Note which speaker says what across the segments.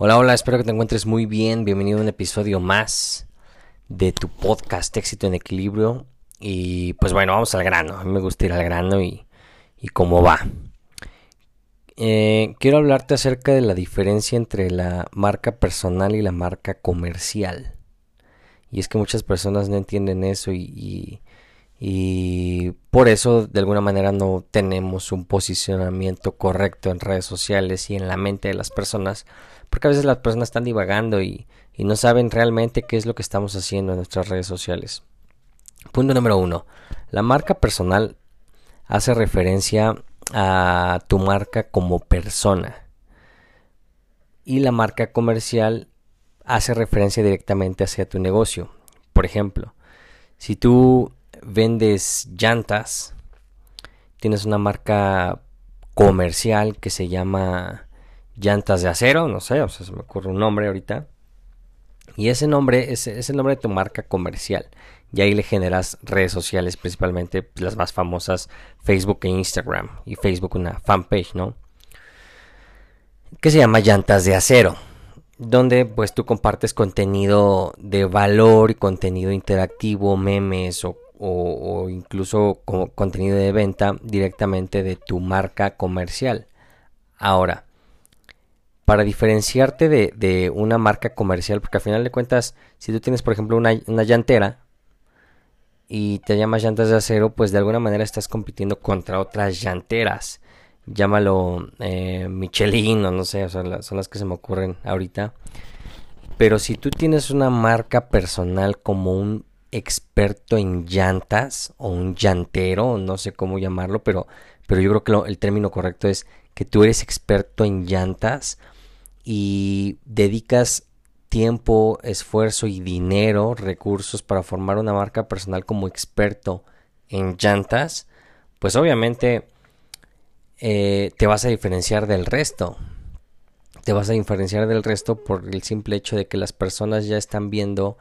Speaker 1: Hola, hola, espero que te encuentres muy bien. Bienvenido a un episodio más de tu podcast Éxito en Equilibrio. Y pues bueno, vamos al grano. A mí me gusta ir al grano y, cómo va. Eh, quiero hablarte acerca de la diferencia entre la marca personal y la marca comercial. Y es que muchas personas no entienden eso y, y por eso de alguna manera no tenemos un posicionamiento correcto en redes sociales y en la mente de las personas porque a veces las personas están divagando y, no saben realmente qué es lo que estamos haciendo en nuestras redes sociales. Punto número uno. La marca personal hace referencia a tu marca como persona. Y la marca comercial hace referencia directamente hacia tu negocio. Por ejemplo, si tú vendes llantas, tienes una marca comercial que se llama llantas de acero, no sé, o sea, se me ocurre un nombre ahorita. Y ese nombre es, el nombre de tu marca comercial. Y ahí le generas redes sociales, principalmente pues, las más famosas, Facebook e Instagram. Y Facebook una fanpage, ¿no? Que se llama Llantas de Acero. Donde pues tú compartes contenido de valor y contenido interactivo, memes o, o incluso contenido de venta directamente de tu marca comercial. Ahora, para diferenciarte de, una marca comercial, porque al final de cuentas, si tú tienes, por ejemplo, una, llantera y te llamas llantas de acero, pues de alguna manera estás compitiendo contra otras llanteras. Llámalo eh, Michelin o no sé, son las que se me ocurren ahorita. Pero si tú tienes una marca personal como un experto en llantas o un llantero, no sé cómo llamarlo, pero, pero yo creo que el término correcto es que tú eres experto en llantas y dedicas tiempo, esfuerzo y dinero, recursos para formar una marca personal como experto en llantas, pues obviamente eh, te vas a diferenciar del resto. Te vas a diferenciar del resto por el simple hecho de que las personas ya están viendo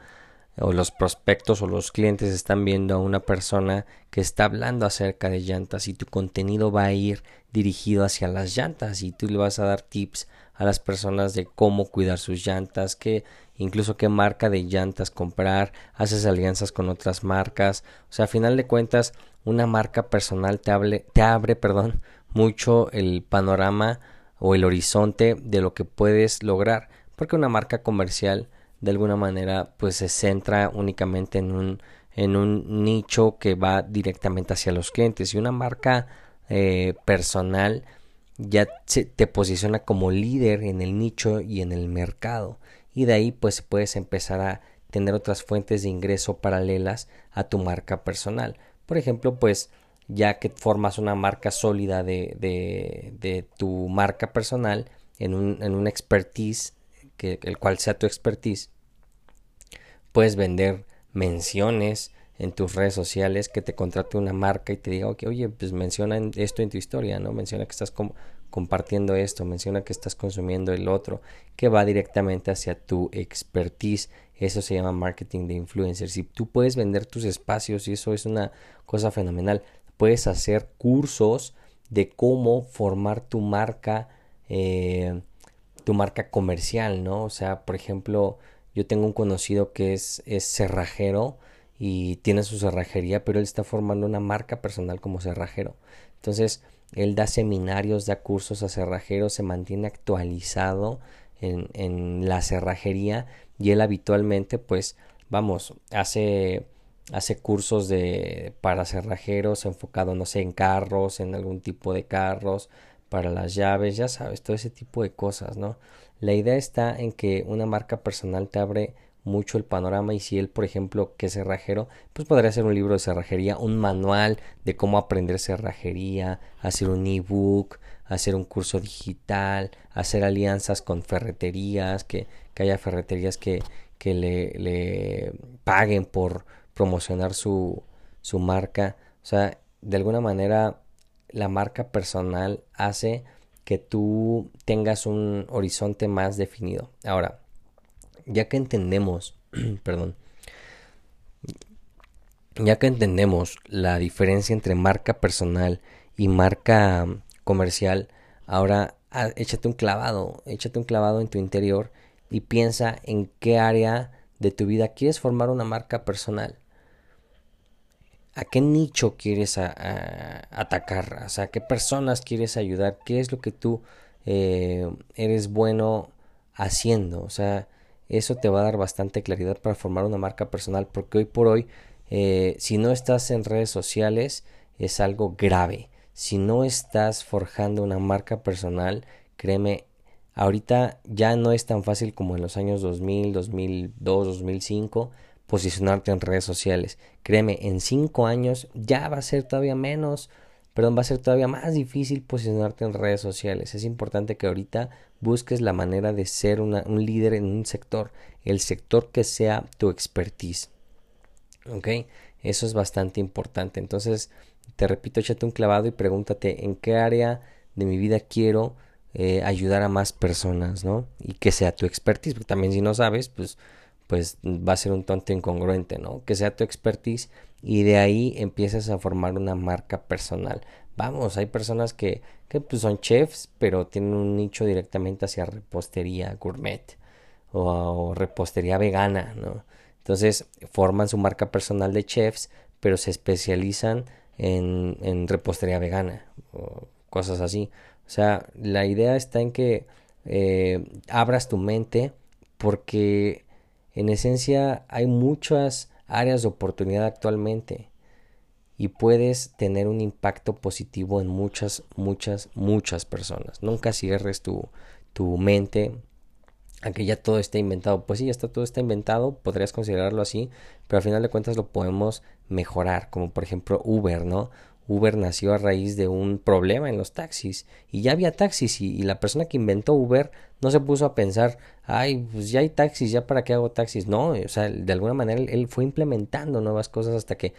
Speaker 1: o los prospectos o los clientes están viendo a una persona que está hablando acerca de llantas y tu contenido va a ir dirigido hacia las llantas y tú le vas a dar tips a las personas de cómo cuidar sus llantas, que incluso qué marca de llantas comprar, haces alianzas con otras marcas, o sea, a final de cuentas, una marca personal te, te abre, perdón, mucho el panorama o el horizonte de lo que puedes lograr, porque una marca comercial de alguna manera pues se centra únicamente en un en un nicho que va directamente hacia los clientes. Y una marca eh, personal ya te posiciona como líder en el nicho y en el mercado. Y de ahí pues puedes empezar a tener otras fuentes de ingreso paralelas a tu marca personal. Por ejemplo pues ya que formas una marca sólida de, de, tu marca personal en un, en un expertise que el cual sea tu expertise puedes vender menciones en tus redes sociales que te contrate una marca y te diga, okay, oye, pues menciona esto en tu historia, ¿no? Menciona que estás compartiendo esto, menciona que estás consumiendo el otro, que va directamente hacia tu expertise. Eso se llama marketing de influencers. Si tú puedes vender tus espacios y eso es una cosa fenomenal, puedes hacer cursos de cómo formar tu marca, eh, tu marca comercial, ¿no? O sea, por ejemplo, yo tengo un conocido que es, es cerrajero y tiene su cerrajería, pero él está formando una marca personal como cerrajero. Entonces, él da seminarios, da cursos a cerrajeros, se mantiene actualizado en, en la cerrajería y él habitualmente, pues, vamos, hace hace cursos de para cerrajeros enfocado no sé en carros en algún tipo de carros para las llaves ya sabes todo ese tipo de cosas no la idea está en que una marca personal te abre mucho el panorama y si él, por ejemplo, que es cerrajero, pues podría hacer un libro de cerrajería, un manual de cómo aprender cerrajería, hacer un ebook, hacer un curso digital, hacer alianzas con ferreterías, que, que haya ferreterías que, que le, le, paguen por promocionar su, su marca. O sea, de alguna manera la marca personal hace que tú tengas un horizonte más definido. Ahora, ya que entendemos, perdón, ya que entendemos la diferencia entre marca personal y marca comercial, ahora ah, échate un clavado, échate un clavado en tu interior y piensa en qué área de tu vida quieres formar una marca personal. ¿A qué nicho quieres atacar? O sea, ¿a qué personas quieres ayudar? ¿Qué es lo que tú eh, eres bueno haciendo? O sea, eso te va a dar bastante claridad para formar una marca personal porque hoy por hoy eh, si no estás en redes sociales es algo grave si no estás forjando una marca personal créeme ahorita ya no es tan fácil como en los años 2000 2002 2005 posicionarte en redes sociales créeme en cinco años ya va a ser todavía menos perdón, va a ser todavía más difícil posicionarte en redes sociales. Es importante que ahorita busques la manera de ser un líder en un sector, el sector que sea tu expertise. ¿Ok? Eso es bastante importante. Entonces, te repito, échate un clavado y pregúntate en qué área de mi vida quiero eh, ayudar a más personas, ¿no? Y que sea tu expertise, porque también si no sabes, pues, pues va a ser un tonto incongruente, ¿no? Que sea tu expertise y de ahí empiezas a formar una marca personal. Vamos, hay personas que, que pues son chefs, pero tienen un nicho directamente hacia repostería gourmet o, repostería vegana, ¿no? Entonces forman su marca personal de chefs, pero se especializan en, en repostería vegana o cosas así. O sea, la idea está en que eh, abras tu mente porque en esencia hay muchas áreas de oportunidad actualmente y puedes tener un impacto positivo en muchas, muchas, muchas personas. Nunca cierres tu, tu mente a que ya todo está inventado. Pues sí, ya está todo está inventado, podrías considerarlo así, pero al final de cuentas lo podemos mejorar, como por ejemplo Uber, ¿no? Uber nació a raíz de un problema en los taxis y ya había taxis y, la persona que inventó Uber no se puso a pensar, ay, pues ya hay taxis, ya para qué hago taxis. No, o sea, de alguna manera él, fue implementando nuevas cosas hasta que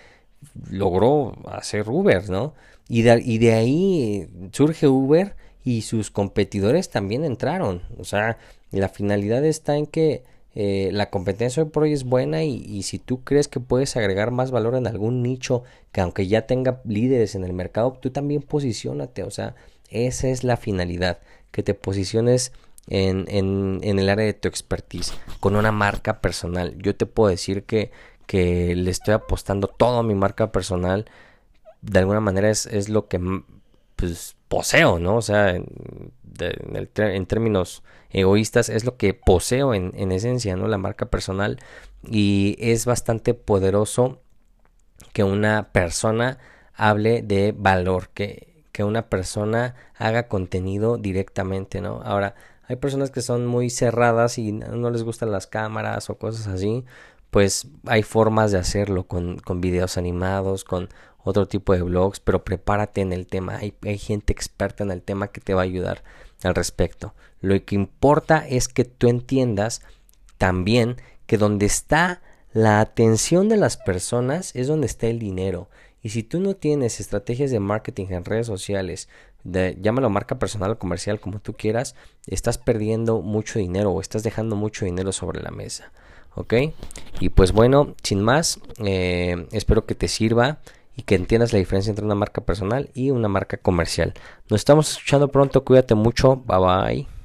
Speaker 1: logró hacer Uber, ¿no? Y de, y de ahí surge Uber y sus competidores también entraron. O sea, la finalidad está en que eh, la competencia hoy por hoy es buena y, si tú crees que puedes agregar más valor en algún nicho que aunque ya tenga líderes en el mercado, tú también posicionate, o sea, esa es la finalidad, que te posiciones en, en, en el área de tu expertise, con una marca personal. Yo te puedo decir que, que le estoy apostando todo a mi marca personal, de alguna manera es, es lo que pues poseo, ¿no? O sea, en, términos egoístas es lo que poseo en, en, esencia, ¿no? La marca personal y es bastante poderoso que una persona hable de valor, que, que una persona haga contenido directamente, ¿no? Ahora, hay personas que son muy cerradas y no les gustan las cámaras o cosas así, pues hay formas de hacerlo con, con videos animados, con otro tipo de blogs, pero prepárate en el tema. Hay, hay, gente experta en el tema que te va a ayudar al respecto. Lo que importa es que tú entiendas también que donde está la atención de las personas es donde está el dinero. Y si tú no tienes estrategias de marketing en redes sociales, de, llámalo marca personal o comercial como tú quieras, estás perdiendo mucho dinero o estás dejando mucho dinero sobre la mesa. ¿Ok? Y pues bueno, sin más, eh, espero que te sirva y que entiendas la diferencia entre una marca personal y una marca comercial. Nos estamos escuchando pronto, cuídate mucho, bye bye.